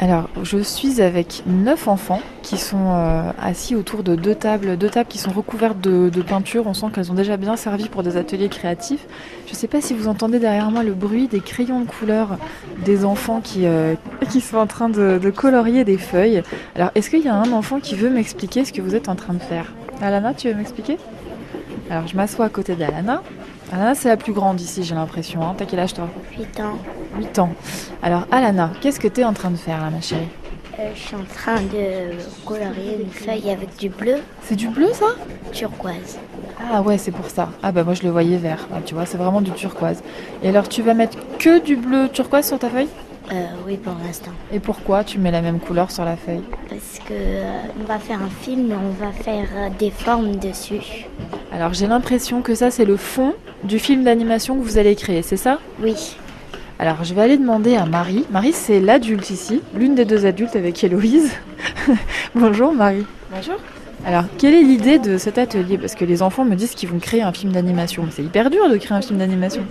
Alors, je suis avec neuf enfants qui sont euh, assis autour de deux tables, deux tables qui sont recouvertes de, peinture. On sent qu'elles ont déjà bien servi pour des ateliers créatifs. Je ne sais pas si vous entendez derrière moi le bruit des crayons de couleur des enfants qui, euh, qui sont en train de, de colorier des feuilles. Alors, est-ce qu'il y a un enfant qui veut m'expliquer ce que vous êtes en train de faire? Alana, tu veux m'expliquer? Alors, je m'assois à côté d'Alana. Alana, c'est la plus grande ici, j'ai l'impression. Hein. T'as quel âge, toi? 8 ans. 8 ans. Alors, Alana, qu'est-ce que tu es en train de faire là, ma chérie? Euh, je suis en train de colorier une feuille avec du bleu C'est du bleu, ça? Turquoise. Ah ouais, c'est pour ça. Ah bah moi, je le voyais vert. Ah, tu vois, c'est vraiment du turquoise. Et alors, tu vas mettre que du bleu turquoise sur ta feuille? Euh, oui, pour l'instant. Et pourquoi tu mets la même couleur sur la feuille? Parce que euh, on va faire un film et on va faire des formes dessus. Alors, j'ai l'impression que ça, c'est le fond du film d'animation que vous allez créer, c'est ça? Oui. Alors, je vais aller demander à Marie. Marie, c'est l'adulte ici, l'une des deux adultes avec Héloïse. Bonjour Marie. Bonjour. Alors, quelle est l'idée de cet atelier? Parce que les enfants me disent qu'ils vont créer un film d'animation. Mais c'est hyper dur de créer un film d'animation.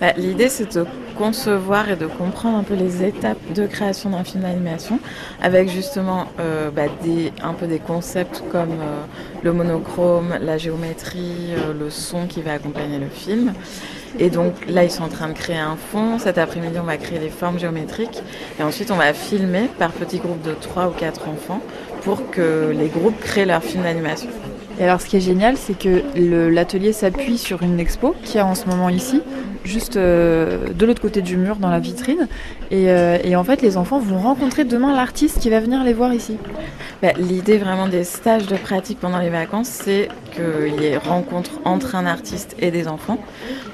Bah, L'idée, c'est de concevoir et de comprendre un peu les étapes de création d'un film d'animation, avec justement euh, bah, des, un peu des concepts comme euh, le monochrome, la géométrie, euh, le son qui va accompagner le film. Et donc là, ils sont en train de créer un fond. Cet après-midi, on va créer les formes géométriques. Et ensuite, on va filmer par petits groupes de 3 ou 4 enfants pour que les groupes créent leur film d'animation. Et alors, ce qui est génial, c'est que l'atelier s'appuie sur une expo qu'il y a en ce moment ici, juste euh, de l'autre côté du mur, dans la vitrine. Et, euh, et en fait, les enfants vont rencontrer demain l'artiste qui va venir les voir ici. Bah, L'idée vraiment des stages de pratique pendant les vacances, c'est qu'il y ait rencontre entre un artiste et des enfants.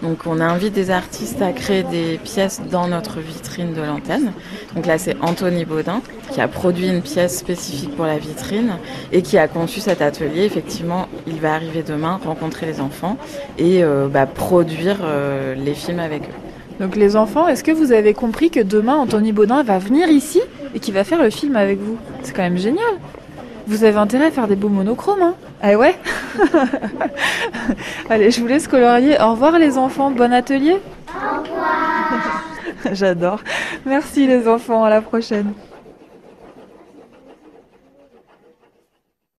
Donc on invite des artistes à créer des pièces dans notre vitrine de l'antenne. Donc là c'est Anthony Baudin qui a produit une pièce spécifique pour la vitrine et qui a conçu cet atelier. Effectivement, il va arriver demain, rencontrer les enfants et euh, bah, produire euh, les films avec eux. Donc, les enfants, est-ce que vous avez compris que demain, Anthony Baudin va venir ici et qu'il va faire le film avec vous? C'est quand même génial. Vous avez intérêt à faire des beaux monochromes, hein Ah ouais Allez, je vous laisse colorier. Au revoir les enfants, bon atelier. Au revoir. J'adore. Merci les enfants, à la prochaine.